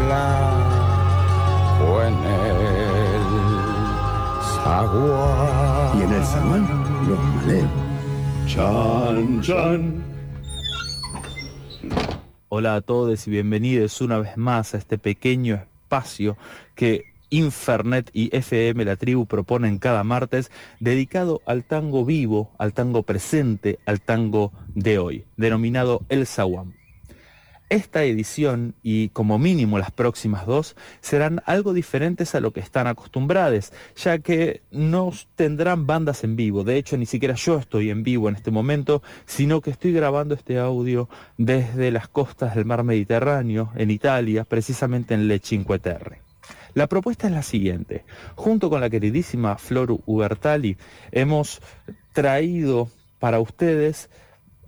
Y flaco en el. Y en el zaguán, los maleos. Chan, chan. Hola a todos y bienvenidos una vez más a este pequeño espacio que Infernet y FM La Tribu proponen cada martes dedicado al tango vivo, al tango presente, al tango de hoy, denominado El Zaguán. Esta edición y como mínimo las próximas dos serán algo diferentes a lo que están acostumbrados, ya que no tendrán bandas en vivo. De hecho, ni siquiera yo estoy en vivo en este momento, sino que estoy grabando este audio desde las costas del mar Mediterráneo, en Italia, precisamente en Le Cinque Terre. La propuesta es la siguiente. Junto con la queridísima Flor Ubertali hemos traído para ustedes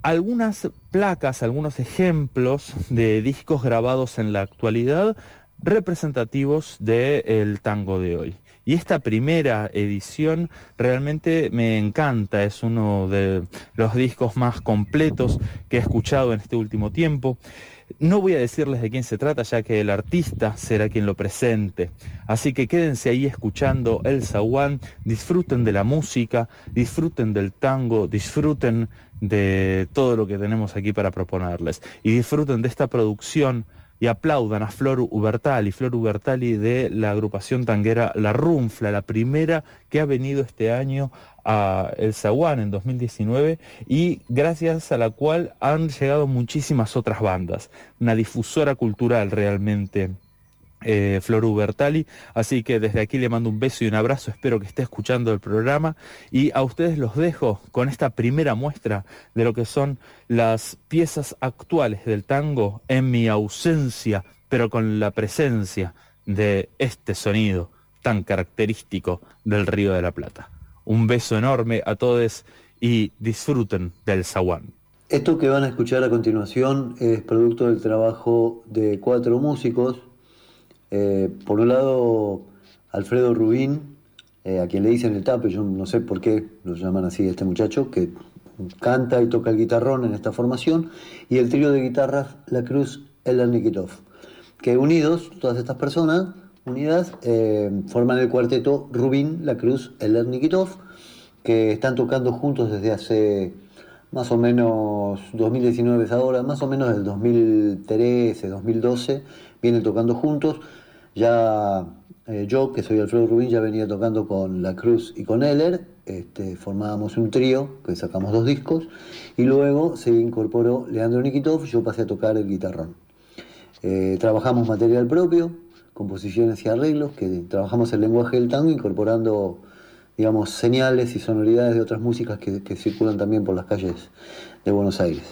algunas placas, algunos ejemplos de discos grabados en la actualidad representativos del tango de hoy. Y esta primera edición realmente me encanta, es uno de los discos más completos que he escuchado en este último tiempo. No voy a decirles de quién se trata, ya que el artista será quien lo presente. Así que quédense ahí escuchando El Zaguán, disfruten de la música, disfruten del tango, disfruten de todo lo que tenemos aquí para proponerles. Y disfruten de esta producción y aplaudan a Flor Ubertali, Flor Ubertali de la agrupación tanguera La Runfla, la primera que ha venido este año a El Zaguán en 2019 y gracias a la cual han llegado muchísimas otras bandas, una difusora cultural realmente eh, Flor Ubertali. Así que desde aquí le mando un beso y un abrazo, espero que esté escuchando el programa y a ustedes los dejo con esta primera muestra de lo que son las piezas actuales del tango en mi ausencia, pero con la presencia de este sonido tan característico del Río de la Plata. Un beso enorme a todos y disfruten del zaguán. Esto que van a escuchar a continuación es producto del trabajo de cuatro músicos eh, por un lado, Alfredo Rubín, eh, a quien le dicen el tape, yo no sé por qué lo llaman así este muchacho, que canta y toca el guitarrón en esta formación, y el trío de guitarras La Cruz El Nikitov, que unidos, todas estas personas unidas, eh, forman el cuarteto Rubín, La Cruz El Nikitov, que están tocando juntos desde hace más o menos 2019 es ahora, más o menos del 2013, 2012, vienen tocando juntos. Ya eh, yo, que soy Alfredo Rubín, ya venía tocando con La Cruz y con Heller, este, formábamos un trío, que sacamos dos discos, y luego se incorporó Leandro Nikitov, yo pasé a tocar el guitarrón. Eh, trabajamos material propio, composiciones y arreglos, que trabajamos el lenguaje del tango incorporando, digamos, señales y sonoridades de otras músicas que, que circulan también por las calles de Buenos Aires.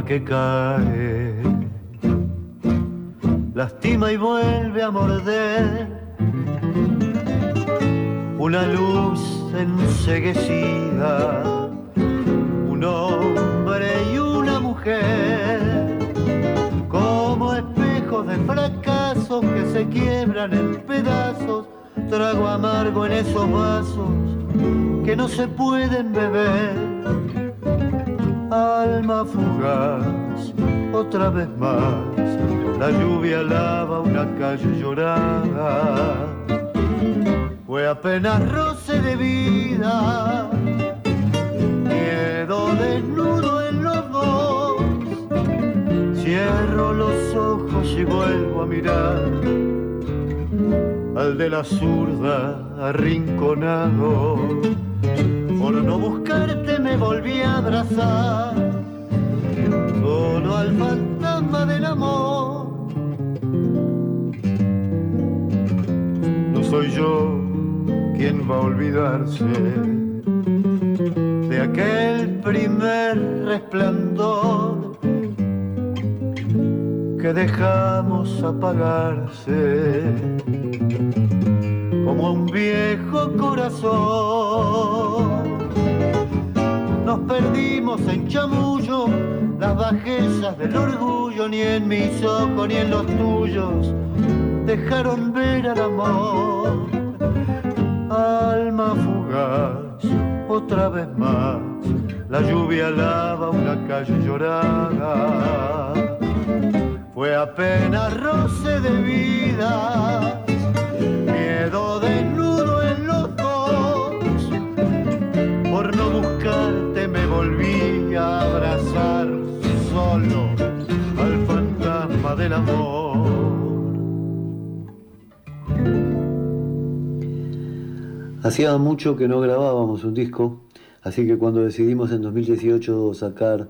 Que cae, lastima y vuelve a morder. Una luz enseguecida, un hombre y una mujer, como espejos de fracas se quiebran en pedazos, trago amargo en esos vasos que no se pueden beber. Alma fugaz, otra vez más, la lluvia lava una calle llorada. Fue apenas roce de vida, miedo desnudo en los dos. Cierro los ojos y vuelvo a mirar al de la zurda arrinconado. Por no buscarte me volví a abrazar, solo al fantasma del amor. No soy yo quien va a olvidarse de aquel primer resplandor que dejamos apagarse como un viejo corazón. Nos perdimos en chamullo, las bajezas del orgullo, ni en mis ojos ni en los tuyos, dejaron ver al amor. Alma fugaz, otra vez más, la lluvia lava una calle llorada. Fue apenas roce de vida Hacía mucho que no grabábamos un disco, así que cuando decidimos en 2018 sacar,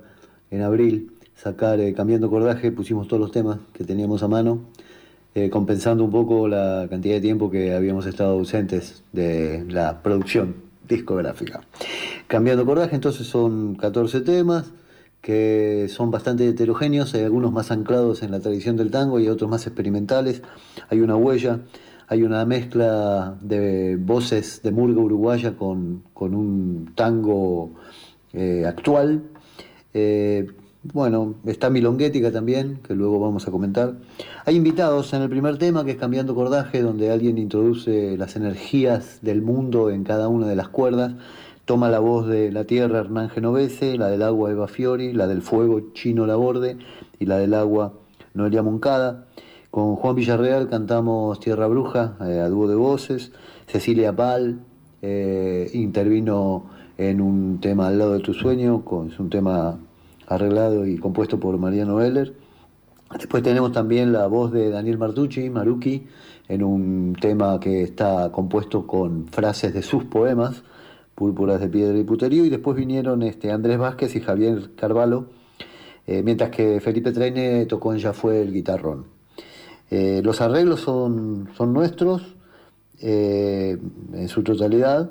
en abril, sacar eh, Cambiando Cordaje, pusimos todos los temas que teníamos a mano eh, compensando un poco la cantidad de tiempo que habíamos estado ausentes de la producción discográfica. Cambiando cordaje, entonces son 14 temas que son bastante heterogéneos, hay algunos más anclados en la tradición del tango y otros más experimentales, hay una huella, hay una mezcla de voces de murga uruguaya con, un tango eh, actual. Eh, bueno, está Milonguética también, que luego vamos a comentar. Hay invitados en el primer tema, que es Cambiando Cordaje, donde alguien introduce las energías del mundo en cada una de las cuerdas. Toma la voz de la tierra Hernán Genovese, la del agua Eva Fiori, la del fuego Chino Laborde y la del agua Noelia Moncada. Con Juan Villarreal cantamos Tierra Bruja, eh, a dúo de voces. Cecilia Pal eh, intervino en un tema al lado de tu sueño, con, es un tema arreglado y compuesto por Mariano Heller. Después tenemos también la voz de Daniel Martucci, Maruki, en un tema que está compuesto con frases de sus poemas, Púrpuras de Piedra y Puterío, y después vinieron este, Andrés Vázquez y Javier Carvalho, eh, mientras que Felipe Traine tocó en Ya fue el guitarrón. Eh, los arreglos son, son nuestros eh, en su totalidad.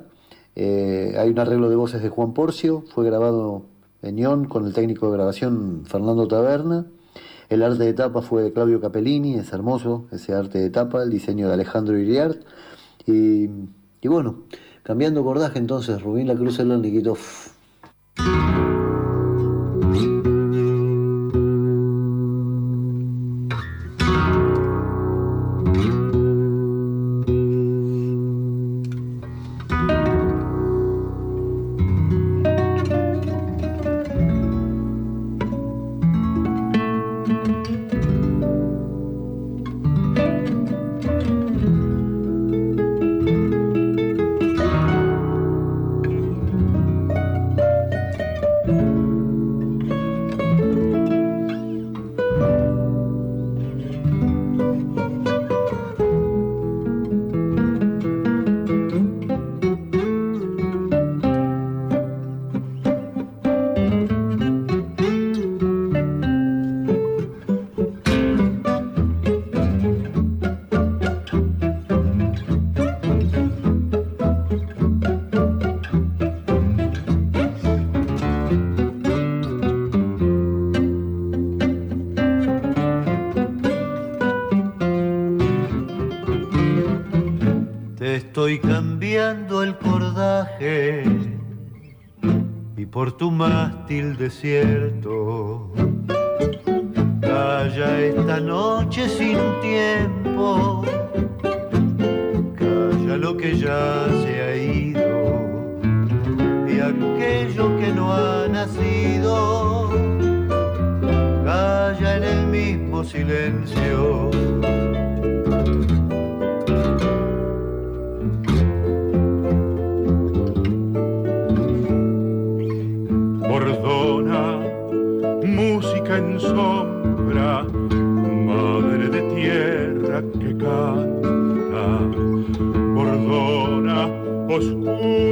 hay un arreglo de voces de Juan Porcio, fue grabado Peñón con el técnico de grabación Fernando Taberna. El arte de tapa fue de Claudio Capellini, es hermoso ese arte de tapa, el diseño de Alejandro Iriart. Y, y bueno, cambiando cordaje entonces, Rubín La Cruz el Niquito. Por tu mástil desierto. Calla esta noche sin tiempo, calla lo que ya se ha ido y aquello que no ha nacido, calla en el mismo silencio.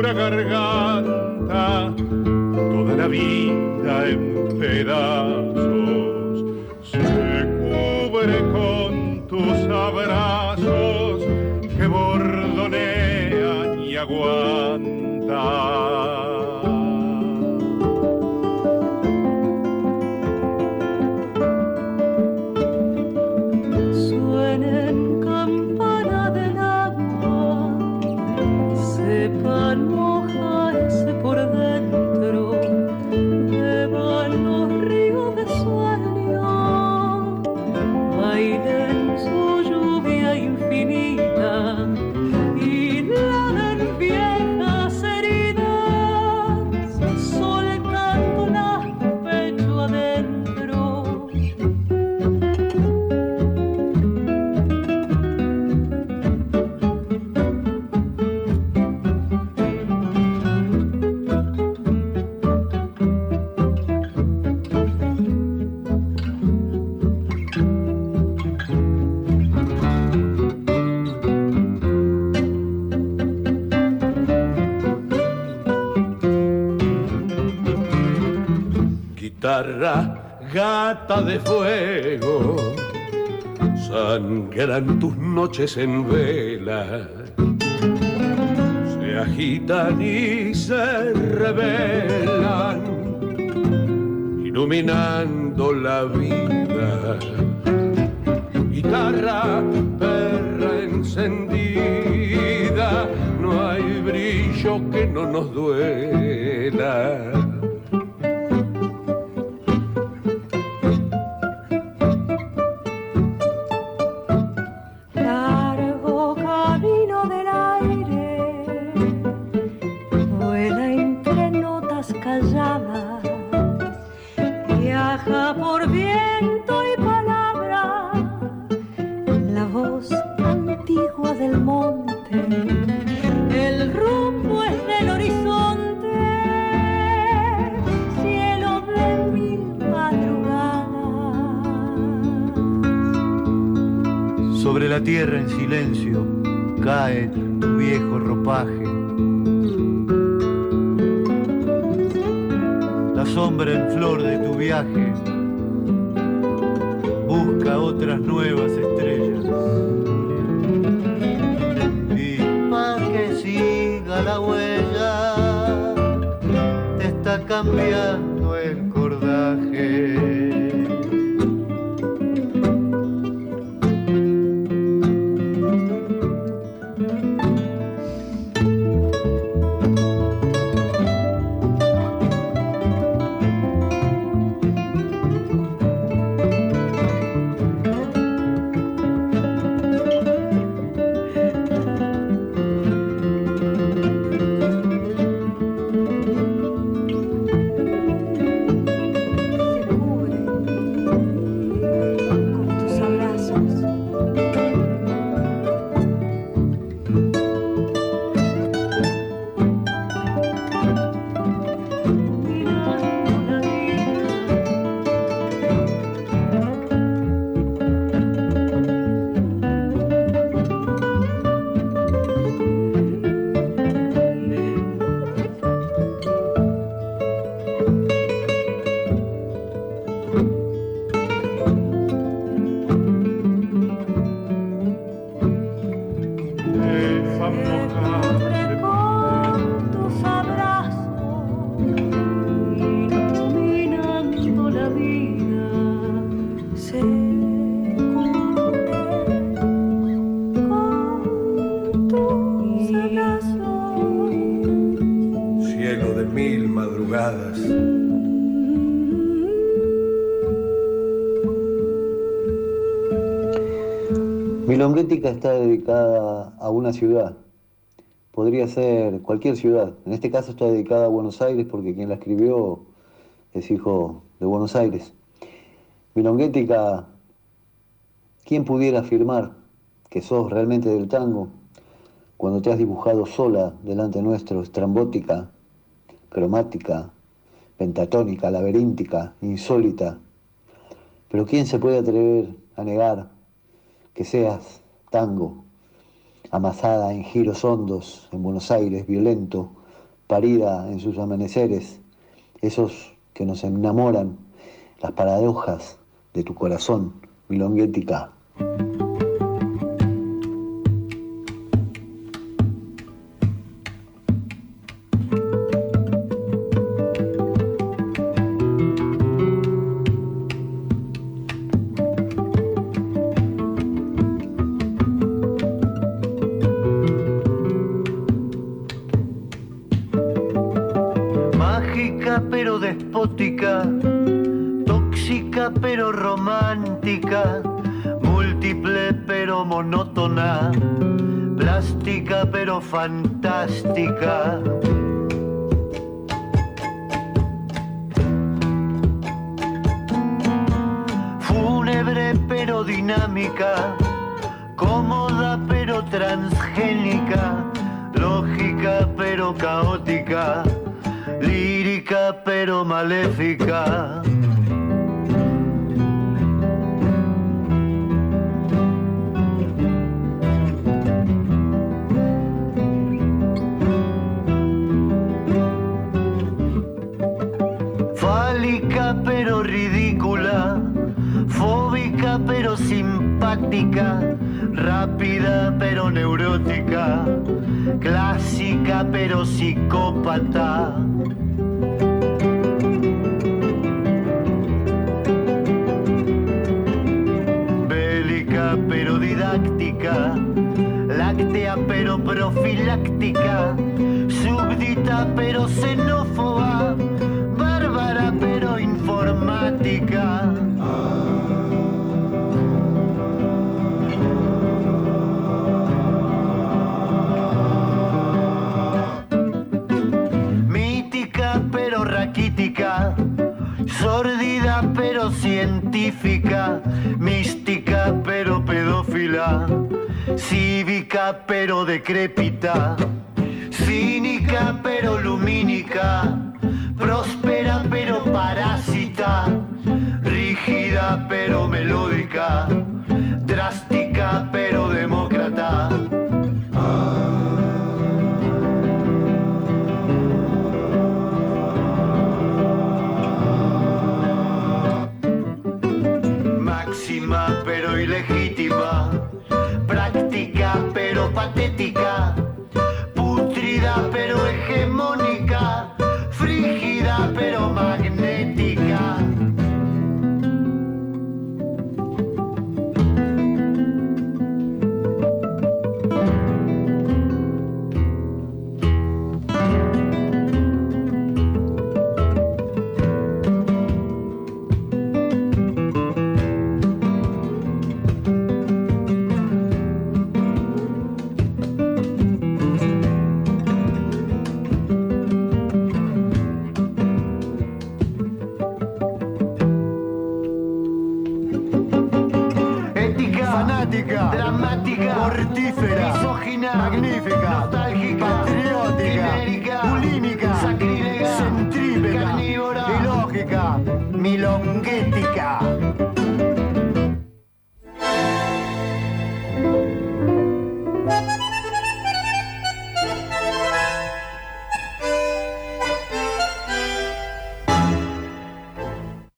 Oscura garganta, toda la vida en pedazos. Se cubre con tus abrazos que bordonean y aguantan. De fuego, sangran tus noches en vela, se agitan y se revelan, iluminando la vida. Guitarra, perra encendida, no hay brillo que no nos duela. Por viento y palabra, la voz antigua del monte, el rumbo es del horizonte, cielo de mil madrugadas. Sobre la tierra en silencio cae tu viejo ropaje. Sombra en flor de tu viaje busca otras nuevas estrellas. Y para que siga la huella, te está cambiando madrugadas, Milonguética está dedicada a una ciudad. Podría ser cualquier ciudad. En este caso está dedicada a Buenos Aires porque quien la escribió es hijo de Buenos Aires. Milonguética, ¿quién pudiera afirmar que sos realmente del tango cuando te has dibujado sola delante nuestro, estrambótica, cromática, pentatónica, laberíntica, insólita? Pero ¿quién se puede atrever a negar que seas tango, amasada en giros hondos en Buenos Aires, violento, parida en sus amaneceres, esos que nos enamoran, las paradojas de tu corazón, milonguética. Fantástica. Fúnebre pero dinámica, cómoda pero transgénica, lógica pero caótica, lírica pero maléfica. Pero simpática, rápida pero neurótica, clásica pero psicópata. Bélica pero didáctica, láctea pero profiláctica, súbdita pero xenófoba, bárbara pero informática. Científica, mística pero pedófila, cívica pero decrépita, cínica pero lumínica, pero ilegítima, práctica pero patética,